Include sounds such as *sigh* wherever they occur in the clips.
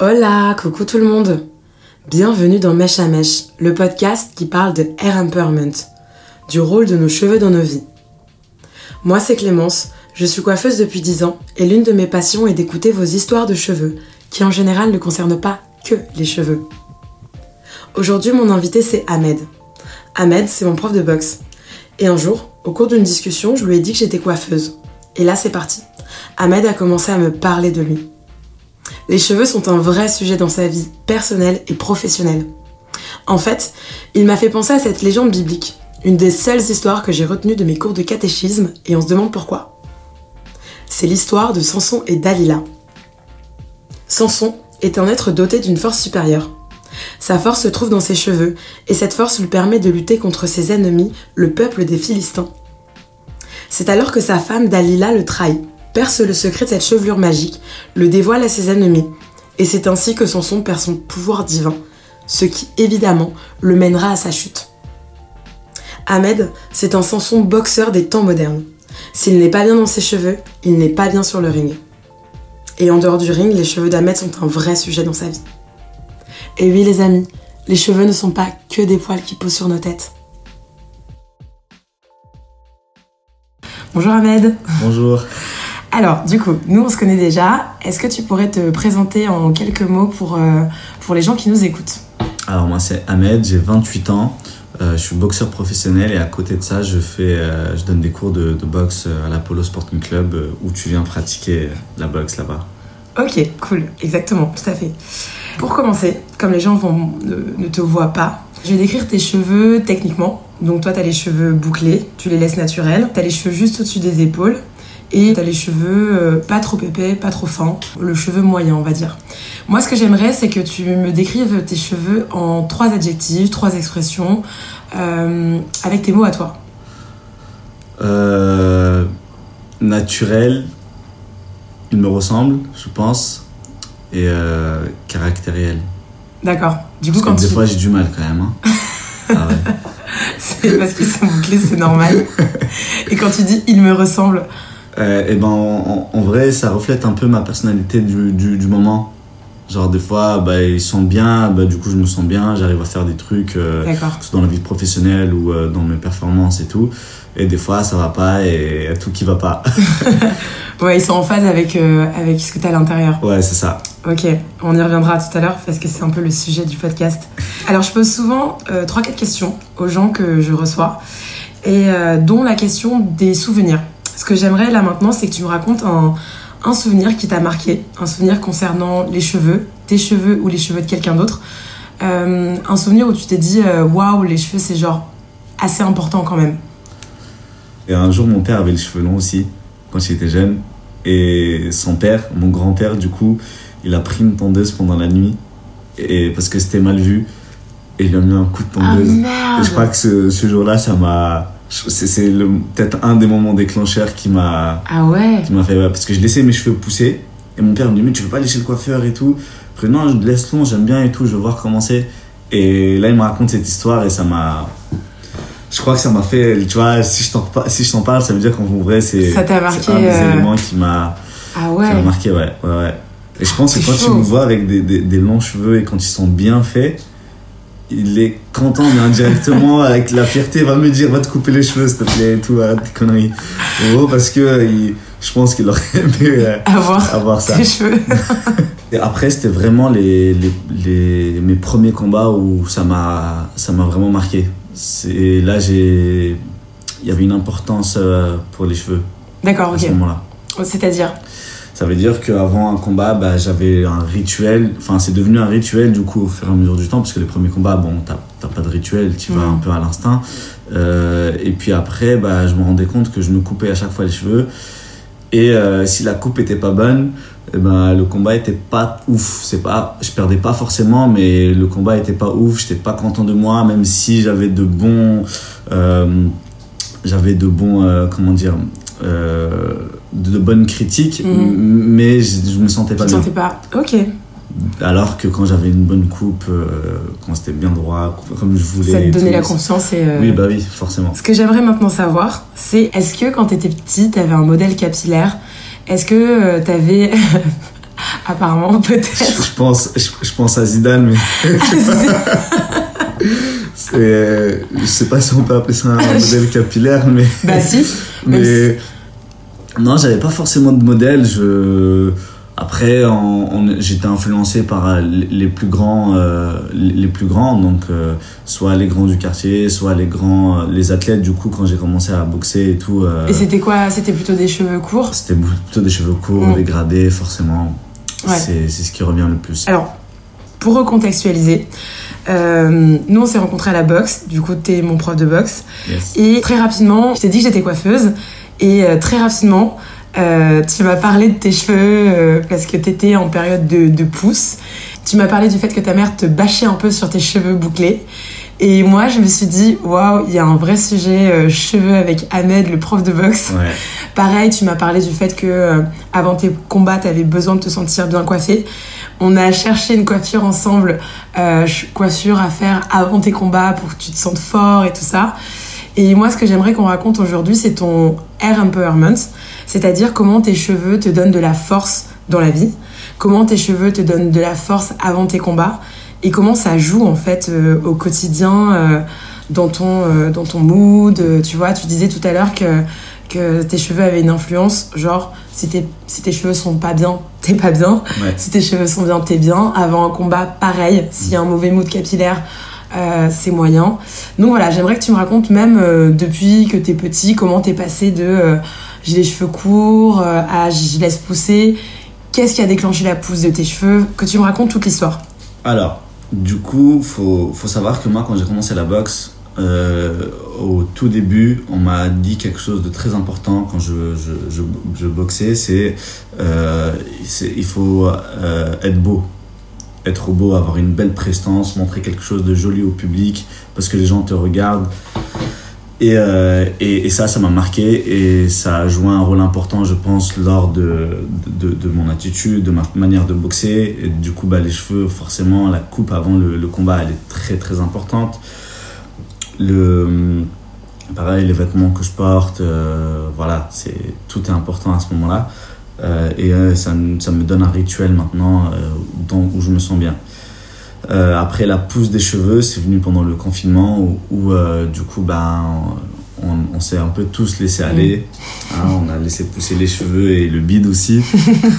Hola, coucou tout le monde. Bienvenue dans Mèche à Mèche, le podcast qui parle de hair empowerment, du rôle de nos cheveux dans nos vies. Moi, c'est Clémence, je suis coiffeuse depuis 10 ans et l'une de mes passions est d'écouter vos histoires de cheveux, qui en général ne concernent pas que les cheveux. Aujourd'hui, mon invité, c'est Ahmed. Ahmed, c'est mon prof de boxe. Et un jour, au cours d'une discussion, je lui ai dit que j'étais coiffeuse. Et là, c'est parti. Ahmed a commencé à me parler de lui. Les cheveux sont un vrai sujet dans sa vie personnelle et professionnelle. En fait, il m'a fait penser à cette légende biblique, une des seules histoires que j'ai retenues de mes cours de catéchisme, et on se demande pourquoi. C'est l'histoire de Samson et Dalila. Samson est un être doté d'une force supérieure. Sa force se trouve dans ses cheveux, et cette force lui permet de lutter contre ses ennemis, le peuple des Philistins. C'est alors que sa femme Dalila le trahit, perce le secret de cette chevelure magique, le dévoile à ses ennemis, et c'est ainsi que Samson perd son pouvoir divin, ce qui évidemment le mènera à sa chute. Ahmed, c'est un Samson boxeur des temps modernes. S'il n'est pas bien dans ses cheveux, il n'est pas bien sur le ring. Et en dehors du ring, les cheveux d'Ahmed sont un vrai sujet dans sa vie. Et oui les amis, les cheveux ne sont pas que des poils qui poussent sur nos têtes. Bonjour Ahmed. Bonjour. Alors, du coup, nous on se connaît déjà. Est-ce que tu pourrais te présenter en quelques mots pour, euh, pour les gens qui nous écoutent Alors moi c'est Ahmed, j'ai 28 ans. Euh, je suis boxeur professionnel et à côté de ça, je, fais, euh, je donne des cours de, de boxe à l'Apollo Sporting Club où tu viens pratiquer la boxe là-bas. Ok, cool, exactement, tout à fait. Pour commencer, comme les gens vont, ne, ne te voient pas, je vais décrire tes cheveux techniquement. Donc toi, tu as les cheveux bouclés, tu les laisses naturels. Tu as les cheveux juste au-dessus des épaules. Et tu as les cheveux euh, pas trop épais, pas trop fins. Le cheveu moyen, on va dire. Moi, ce que j'aimerais, c'est que tu me décrives tes cheveux en trois adjectifs, trois expressions, euh, avec tes mots à toi. Euh, naturel, il me ressemble, je pense, et euh, caractériel. D'accord. Du coup, Parce quand que des tu... fois j'ai du mal quand même. hein. *laughs* Ah ouais. c'est parce qu'ils sont bouclés, c'est normal. Et quand tu dis il me ressemble, et ben en, vrai ça reflète un peu ma personnalité du, du, du moment. Genre des fois bah, ils sont bien, bah, du coup je me sens bien, j'arrive à faire des trucs euh, que ce soit dans la vie professionnelle ou euh, dans mes performances et tout. Et des fois ça va pas et y a tout qui va pas. *laughs* Ouais, ils sont en phase avec, euh, avec ce que tu as à l'intérieur. ouais c'est ça. Ok, on y reviendra tout à l'heure parce que c'est un peu le sujet du podcast. Alors, je pose souvent euh, 3-4 questions aux gens que je reçois, et euh, dont la question des souvenirs. Ce que j'aimerais là maintenant, c'est que tu me racontes un, un souvenir qui t'a marqué, un souvenir concernant les cheveux, tes cheveux ou les cheveux de quelqu'un d'autre. Euh, un souvenir où tu t'es dit, euh, waouh, les cheveux, c'est genre assez important quand même. Et un jour mon père avait les cheveux longs aussi quand il était jeune. Et son père, mon grand-père du coup, il a pris une tondeuse pendant la nuit. Et parce que c'était mal vu. Et il lui a mis un coup de Ah tondeuse. merde Et je crois que ce, ce jour-là, ça m'a. C'est peut-être un des moments déclencheurs qui m'a Ah ouais? qui m'a fait. parce que je laissais mes cheveux pousser. Et mon père me dit Mais tu veux pas laisser le coiffeur et tout? Après, non, je laisse long, j'aime bien et tout, je veux voir comment c'est. Et là, il me raconte cette histoire et ça m'a. Je crois que ça m'a fait. Tu vois, si je t'en si je t'en parle, ça veut dire qu'en vrai, c'est. Ça t'a marqué, un des euh, éléments qui m'a Ah qui ouais m'a marqué, ouais, ouais, ouais. Et je pense que quand chaud. tu me vois avec des, des, des longs cheveux et quand ils sont bien faits, il est content, mais indirectement, *laughs* avec la fierté, va me dire, va te couper les cheveux, s'il te plaît, et tout, arrête tes conneries. En gros, parce que il- je pense qu'il aurait *laughs* aimé euh, Avoir avoir ça. tes cheveux. *laughs* Et après, c'était vraiment les, les, les, mes premiers combats où ça m'a, ça m'a vraiment marqué. C'est, là, j'ai, il y avait une importance euh, pour les cheveux D'accord, à ce ok. moment-là. C'est-à-dire? Ça veut dire qu'avant un combat, bah, j'avais un rituel. Enfin, c'est devenu un rituel du coup au fur et à mesure du temps, parce que les premiers combats, bon, t'as pas de rituel, tu vas Mhm. un peu à l'instinct. Euh, et puis après, bah, je me rendais compte que je me coupais à chaque fois les cheveux. Et euh, si la coupe était pas bonne, eh ben, le combat était pas ouf. C'est pas, je perdais pas forcément, mais le combat était pas ouf. J'étais pas content de moi, même si j'avais de bons, euh, j'avais de bons, comment dire, euh, de, bonnes critiques, Mhm. mais je, je me sentais Tu pas te bien. sentais pas Ok. Alors que quand j'avais une bonne coupe, euh, quand c'était bien droit, comme je voulais. Ça te donnait la confiance et. euh, Oui, bah oui, forcément. Ce que j'aimerais maintenant savoir, c'est est-ce que quand t'étais petit, t'avais un modèle capillaire? Est-ce que euh, t'avais *laughs* apparemment, peut-être? Je pense, je, je pense à Zidane, mais *laughs* *laughs* c'est, je sais pas si on peut appeler ça un modèle capillaire, mais. bah si. Mais non, j'avais pas forcément de modèle. Je après, j'étais influencé par euh, les plus grands, euh, les plus grands, donc euh, soit les grands du quartier, soit les grands, les athlètes. Du coup, quand j'ai commencé à boxer et tout, euh, Et c'était quoi C'était plutôt des cheveux courts? C'était plutôt des cheveux courts, Mm. dégradés, forcément. Ouais. C'est c'est ce qui revient le plus. Alors, pour recontextualiser, euh, nous on s'est rencontrés à la boxe, du coup t'es mon prof de boxe, Yes. et très rapidement, je t'ai dit que j'étais coiffeuse, et euh, très rapidement, euh, tu m'as parlé de tes cheveux euh, parce que t'étais en période de, de pousse. Tu m'as parlé du fait que ta mère te bâchait un peu sur tes cheveux bouclés. Et moi, je me suis dit, waouh, il y a un vrai sujet euh, cheveux avec Ahmed, le prof de boxe. Ouais. Pareil, tu m'as parlé du fait que euh, avant tes combats, tu avais besoin de te sentir bien coiffé. On a cherché une coiffure ensemble, euh, coiffure à faire avant tes combats pour que tu te sentes fort et tout ça. Et moi, ce que j'aimerais qu'on raconte aujourd'hui, c'est ton hair empowerment, c'est-à-dire comment tes cheveux te donnent de la force dans la vie, comment tes cheveux te donnent de la force avant tes combats et comment ça joue en fait euh, au quotidien euh, dans ton euh, dans ton mood. Tu vois, tu disais tout à l'heure que que tes cheveux avaient une influence, genre si tes, si tes cheveux sont pas bien, *laughs* t'es pas bien. Ouais. Si tes cheveux sont bien, t'es bien. Avant un combat, pareil. S'il y a un mauvais mood capillaire, euh, c'est moyen. Donc voilà, j'aimerais que tu me racontes même euh, depuis que t'es petit, comment t'es passé de euh, j'ai les cheveux courts euh, à je laisse pousser. Qu'est-ce qui a déclenché la pousse de tes cheveux? Que tu me racontes toute l'histoire. Alors, du coup, faut, faut savoir que moi, quand j'ai commencé la boxe, euh, au tout début, on m'a dit quelque chose de très important quand je, je, je, boxais, c'est euh, il faut euh, être beau. Être beau, avoir une belle prestance, montrer quelque chose de joli au public, parce que les gens te regardent. Et, euh, et, ça, ça m'a marqué et ça a joué un rôle important, je pense, lors de, de, mon attitude, de ma manière de boxer. Et du coup, bah, les cheveux, forcément, la coupe avant le, le combat, elle est très très importante. Le, pareil, les vêtements que je porte, euh, voilà, c'est, tout est important à ce moment-là. Euh, et euh, ça, me- ça me donne un rituel maintenant euh, dans, où je me sens bien. Après la pousse des cheveux, c'est venu pendant le confinement où, où, du coup ben, on, on s'est un peu tous laissé aller. Hein, on a laissé pousser les cheveux et le bide aussi,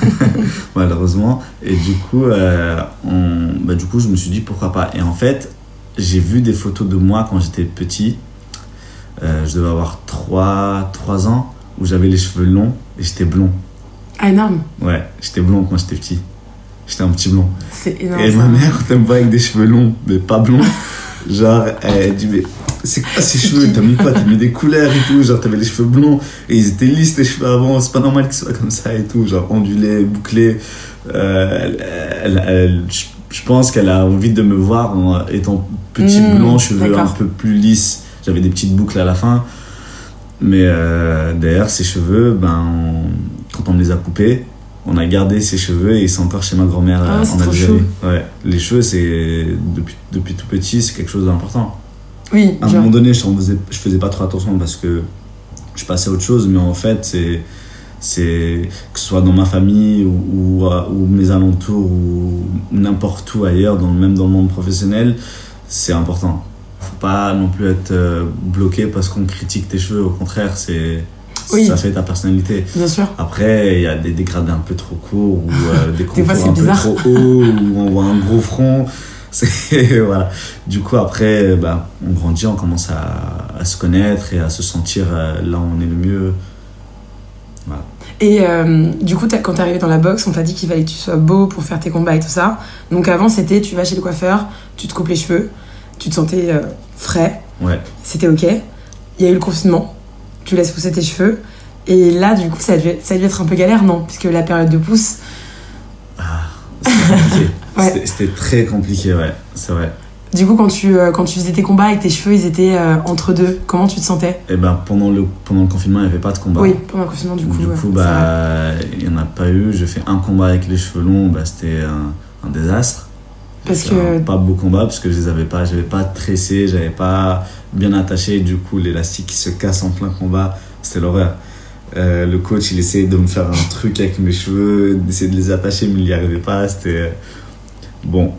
*laughs* malheureusement. Et du coup, euh, on, bah, du coup, je me suis dit pourquoi pas. Et en fait, j'ai vu des photos de moi quand j'étais petit. Euh, je devais avoir 3, 3 ans où j'avais les cheveux longs et j'étais blond. Ah, énorme. Ouais, j'étais blond quand j'étais petit. J'étais un petit blond. C'est énorme. Et ma mère, me voit avec des cheveux longs, mais pas blonds, *laughs* genre, elle dit, mais c'est quoi ces cheveux? T'as mis quoi? *laughs* T'as mis des couleurs et tout, genre, t'avais les cheveux blonds et ils étaient lisses les cheveux avant, c'est pas normal qu'ils soient comme ça et tout, genre, ondulés, bouclés. Euh, elle- elle- elle- je- pense qu'elle a envie de me voir en étant petit Mmh, blond, cheveux un peu plus lisses. J'avais des petites boucles à la fin. Mais euh, d'ailleurs, ces cheveux, ben, on- quand on me les a coupés, on a gardé ces cheveux et ils sont encore chez ma grand-mère Ah, euh, en Algérie. Ouais. Les cheveux, c'est depuis, depuis tout petit, c'est quelque chose d'important. Oui, À un genre. moment donné, je faisais, je faisais pas trop attention parce que je passais à autre chose, mais en fait, c'est c'est que ce soit dans ma famille ou, ou mes alentours ou n'importe où ailleurs, dans, même dans le monde professionnel, c'est important. Faut pas non plus être euh, bloqué parce qu'on critique tes cheveux, au contraire, c'est Oui. ça fait ta personnalité. Bien sûr. Après, il y a des dégradés un peu trop courts ou euh, *laughs* des contours un peu trop hauts ou on voit un gros front. *laughs* Voilà. Du coup, après, bah, on grandit, on commence à, à se connaître et à se sentir euh, là où on est le mieux. Et euh, du coup, quand t'es arrivé dans la boxe, on t'a dit qu'il fallait que tu sois beau pour faire tes combats et tout ça. Donc avant, c'était tu vas chez le coiffeur, tu te coupes les cheveux, tu te sentais euh, frais, Ouais. c'était ok. Il y a eu le confinement, tu laisses pousser tes cheveux. Et là, du coup, ça devait, ça devait être un peu galère, non? Puisque la période de pousse, *laughs* C'était. Ouais. C'était- très compliqué, ouais. C'est vrai. du coup, quand tu, euh, quand tu faisais tes combats et que tes cheveux, ils étaient euh, entre deux, comment tu te sentais? Et ben pendant le, pendant le confinement, il n'y avait pas de combat. Oui, pendant le confinement, du coup. du coup, bah, il n'y en a pas eu. J'ai fait un combat avec les cheveux longs, bah, c'était un, un désastre. Parce que pas beau combat parce que je les avais pas, j'avais pas tressé, j'avais pas bien attaché. Du coup, l'élastique qui se casse en plein combat, c'était l'horreur. Euh, le coach, il essayait de me faire un *laughs* truc avec mes cheveux, d'essayer de les attacher, mais il n'y arrivait pas. C'était. euh, Bon.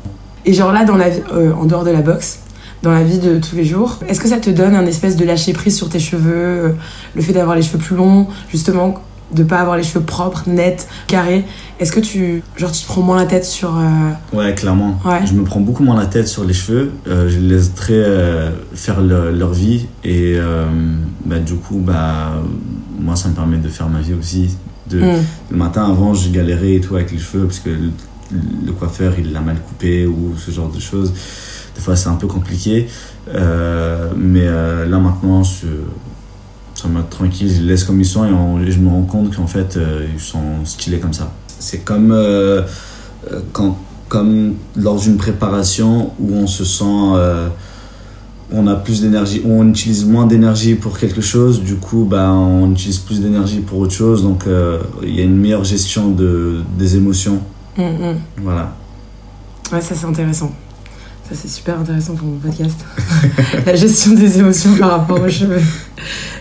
Et genre là, dans la euh, en dehors de la boxe, dans la vie de tous les jours, est-ce que ça te donne un espèce de lâcher prise sur tes cheveux, le fait d'avoir les cheveux plus longs, justement, de pas avoir les cheveux propres, nets, carrés Est-ce que tu, genre, tu te prends moins la tête sur euh, Ouais, clairement. Ouais. Je me prends beaucoup moins la tête sur les cheveux. Euh, je les laisserai euh, faire le- leur vie. Et bah, du coup, bah, moi, ça me permet de faire ma vie aussi. De, hmm, Le matin, avant, je galérais et tout avec les cheveux parce que le, le coiffeur, il l'a mal coupé ou ce genre de choses. Des fois, c'est un peu compliqué. Mais là, maintenant, je, ça me tranquille. Je les laisse comme ils sont et, on- et je me rends compte qu'en fait, euh, ils sont stylés comme ça. C'est comme, euh, euh, quand, comme lors d'une préparation où on se sent. euh, on a plus d'énergie, on utilise moins d'énergie pour quelque chose, du coup, bah, on utilise plus d'énergie pour autre chose, donc il y a une meilleure gestion de, des émotions. hmm. Voilà. Ouais, ça c'est intéressant. Ça c'est super intéressant pour mon podcast. *laughs* la gestion des émotions par rapport aux cheveux.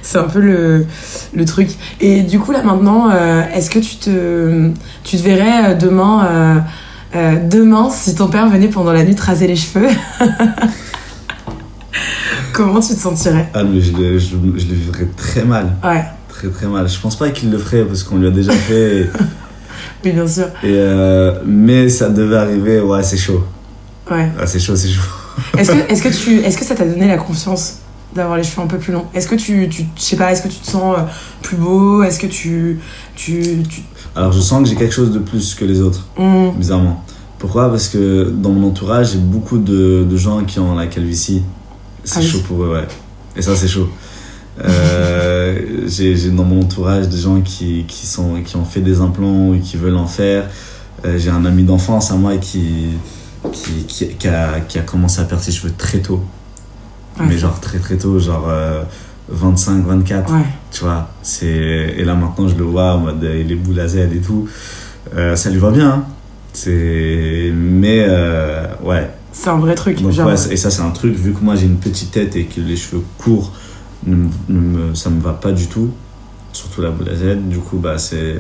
C'est un peu le, le truc. Et du coup là maintenant, euh, est-ce que tu te, tu te verrais euh, demain, euh, euh, demain si ton père venait pendant la nuit te raser les cheveux? *laughs* Comment tu te sentirais? Ah, mais je le, je, je le vivrais très mal, Ouais, très très mal. Je pense pas qu'il le ferait parce qu'on lui a déjà fait, et, *laughs* oui bien sûr. et, mais ça devait arriver, ouais, c'est chaud. Ouais. Ah, c'est chaud, c'est chaud. Est-ce que, est-ce que *laughs* tu, est-ce que ça t'a donné la confiance d'avoir les cheveux un peu plus longs? Est-ce que tu, tu, je sais pas, est-ce que tu te sens euh, plus beau? Est-ce que tu, tu, tu, Alors je sens que j'ai quelque chose de plus que les autres. Hmm, bizarrement. Pourquoi? Parce que dans mon entourage, j'ai beaucoup de, de gens qui ont la calvitie. C'est Ah oui. chaud pour eux, ouais. Et ça, c'est chaud. Euh, *laughs* j'ai j'ai dans mon entourage des gens qui, qui, sont, qui ont fait des implants ou qui veulent en faire. Euh, j'ai un ami d'enfance à moi qui, qui, qui, qui a, qui a commencé à perdre ses cheveux très tôt. Ouais. Mais genre très très tôt, genre euh, 25, 24 ouais. tu vois c'est et là maintenant je le vois en mode euh, il est boule à Z et tout Euh, ça lui va bien hein. c'est mais euh, ouais C'est un vrai truc. Donc, genre, ouais, c'est- et ça c'est un truc vu que moi j'ai une petite tête et que les cheveux courts ne me- ne me- ça me va pas du tout surtout la boule à Z du coup bah c'est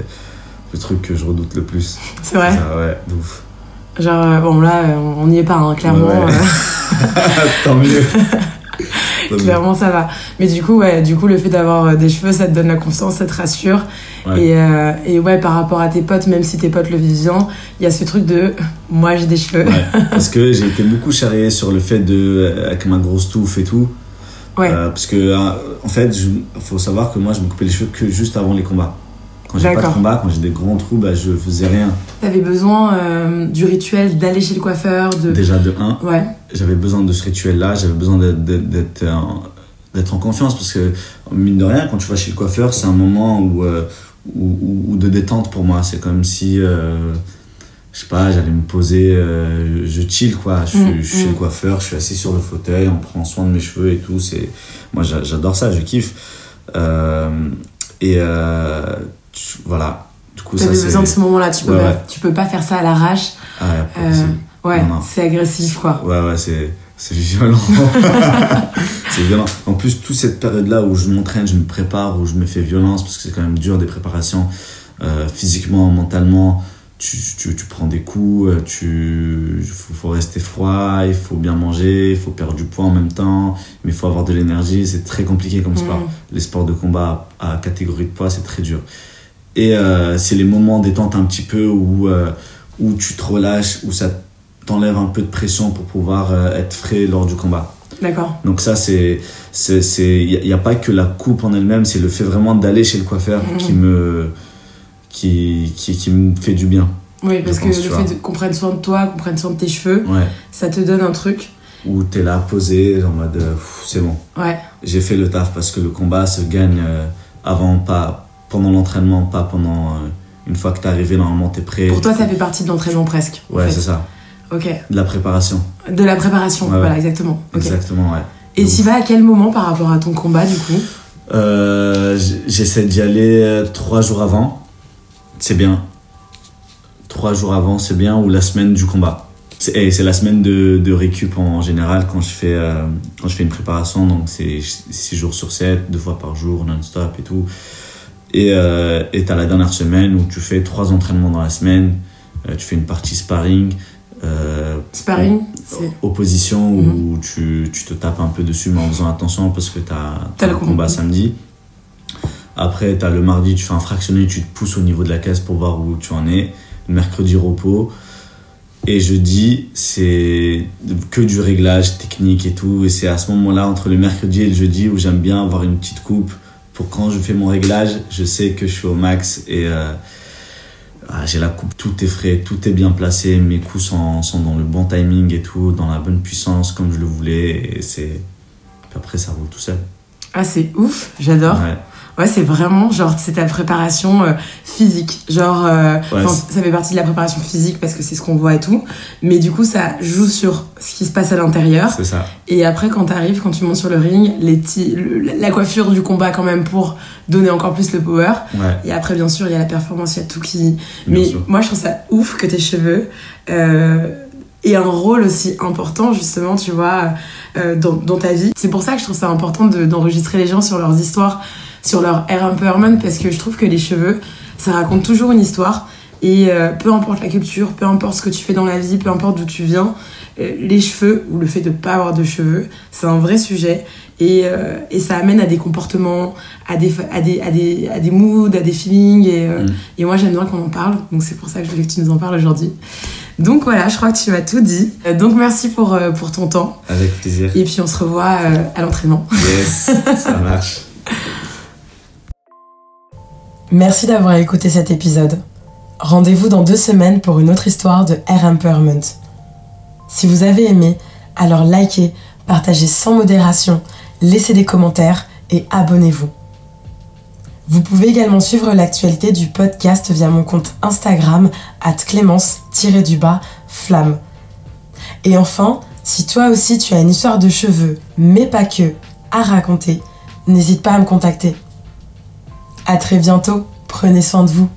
le truc que je redoute le plus c'est vrai? Ça, ouais de ouf Genre, euh, bon, là, euh, on n'y est pas, hein, clairement. Ouais, euh, *laughs* tant mieux *laughs* clairement, ça va. Mais du coup, ouais, du coup, le fait d'avoir des cheveux, ça te donne la confiance, ça te rassure. Ouais. Et, euh, et ouais, par rapport à tes potes, même si tes potes le vivent bien, il y a ce truc de moi, j'ai des cheveux. Ouais, *laughs* parce que j'ai été beaucoup charrié sur le fait de avec ma grosse touffe et tout Ouais. Euh, parce que, en fait, il faut savoir que moi, je me coupais les cheveux que juste avant les combats. Quand j'ai pas de combat, quand j'ai des grands trous, bah, je faisais rien. T'avais besoin euh, du rituel d'aller chez le coiffeur, de. Déjà, de 1, Ouais, j'avais besoin de ce rituel-là, j'avais besoin d'être- d'être en, confiance. Parce que, mine de rien, quand tu vas chez le coiffeur, c'est un moment où, euh, où, de détente pour moi. C'est comme si, euh, je sais pas, j'allais me poser, euh, je chill quoi. Je, suis- Mm, je suis chez mm. le coiffeur, je suis assis sur le fauteuil, on prend soin de mes cheveux et tout. C'est, moi, j'a- j'adore ça, je kiffe. Euh, et euh, tu- voilà. Du coup, ça t'avais c'est. besoin de ce moment-là. Tu peux, Ouais, pas, ouais. tu peux pas faire ça à l'arrache. Ah, ouais, Euh, ouais, c'est agressif, quoi. Ouais, ouais, c'est, c'est violent. *laughs* c'est violent. En plus, toute cette période-là où je m'entraîne, je me prépare, où je me fais violence, parce que c'est quand même dur des préparations, euh, physiquement, mentalement. Tu, tu, tu prends des coups, euh, tu, faut, faut rester froid, il faut bien manger, il faut perdre du poids en même temps, mais il faut avoir de l'énergie. C'est très compliqué comme sport. Mm. Les sports de combat à catégorie de poids, c'est très dur. Et euh, c'est les moments détente un petit peu où, euh, où tu te relâches, où ça t'enlève un peu de pression pour pouvoir euh, être frais lors du combat. D'accord. Donc ça, c'est... Il n'y a, pas que la coupe en elle-même, c'est le fait vraiment d'aller chez le coiffeur Mhm. qui me... Qui, qui, qui me fait du bien. Oui, parce que le fait qu'on prenne soin de toi, qu'on prenne soin de tes cheveux, Ouais. ça te donne un truc. Où t'es là posé, en mode, c'est bon. Ouais, J'ai fait le taf parce que le combat se gagne avant, pas pendant l'entraînement, pas pendant... euh, une fois que t'es arrivé, normalement, t'es prêt. pour toi, ça fait partie de l'entraînement presque. en Ouais, fait. c'est ça. Ok. De la préparation. De la préparation, Ouais, ouais. voilà, exactement. Exactement, ouais. Et tu vas à quel moment par rapport à ton combat, du coup? Euh, J'essaie d'y aller euh, trois jours avant. C'est bien. Trois jours avant, c'est bien. Ou la semaine du combat. C'est et c'est la semaine de, de récup en général quand je fais, euh, quand je fais une préparation. Donc c'est six jours sur 7, deux fois par jour, non-stop et tout. Et euh, tu as la dernière semaine où tu fais trois entraînements dans la semaine. Euh, tu fais une partie sparring. euh, Sparring, opposition où tu, tu te tapes un peu dessus mais en faisant attention parce que tu as, le combat samedi. Après, tu as le mardi, tu fais un fractionné, tu te pousses au niveau de la caisse pour voir où tu en es. Le mercredi, repos. Et jeudi, c'est que du réglage technique et tout. Et c'est à ce moment-là, entre le mercredi et le jeudi, où j'aime bien avoir une petite coupe. Pour quand je fais mon réglage, je sais que je suis au max et euh, ah, j'ai la coupe, tout est frais, tout est bien placé. Mes coups sont, sont dans le bon timing et tout, dans la bonne puissance comme je le voulais. Et c'est. après, ça roule tout seul. Ah, c'est ouf, j'adore. Ouais. Ouais, c'est vraiment genre c'est ta préparation euh, physique. Genre euh, Ouais, ça fait partie de la préparation physique parce que c'est ce qu'on voit et tout, mais du coup ça joue sur ce qui se passe à l'intérieur C'est ça. et après quand t'arrives quand tu montes sur le ring, les le- la coiffure du combat quand même pour donner encore plus le power Ouais, et après bien sûr il y a la performance, il y a tout qui bien mais sûr. moi je trouve ça ouf que tes cheveux euh, aient un rôle aussi important justement tu vois euh, dans, dans ta vie. C'est pour ça que je trouve ça important de- d'enregistrer les gens sur leurs histoires, sur leur hair empowerment parce que je trouve que les cheveux ça raconte toujours une histoire et euh, peu importe la culture, peu importe ce que tu fais dans la vie, peu importe d'où tu viens, euh, les cheveux ou le fait de pas avoir de cheveux, c'est un vrai sujet et, euh, et ça amène à des comportements, à des, à des, à des, à des moods, à des feelings et, Mm. et moi j'aime bien qu'on en parle, donc c'est pour ça que je voulais que tu nous en parles aujourd'hui. Donc voilà, je crois que tu m'as tout dit. Donc merci pour, pour ton temps Avec plaisir. et puis on se revoit à l'entraînement. Yes, ça *laughs* marche. Merci d'avoir écouté cet épisode. Rendez-vous dans deux semaines pour une autre histoire de Air Empowerment. Si vous avez aimé, alors likez, partagez sans modération, laissez des commentaires et abonnez-vous. Vous pouvez également suivre l'actualité du podcast via mon compte Instagram at clémence-du-bas flamme. Et enfin, si toi aussi tu as une histoire de cheveux, mais pas que, à raconter, n'hésite pas à me contacter. À très bientôt, prenez soin de vous.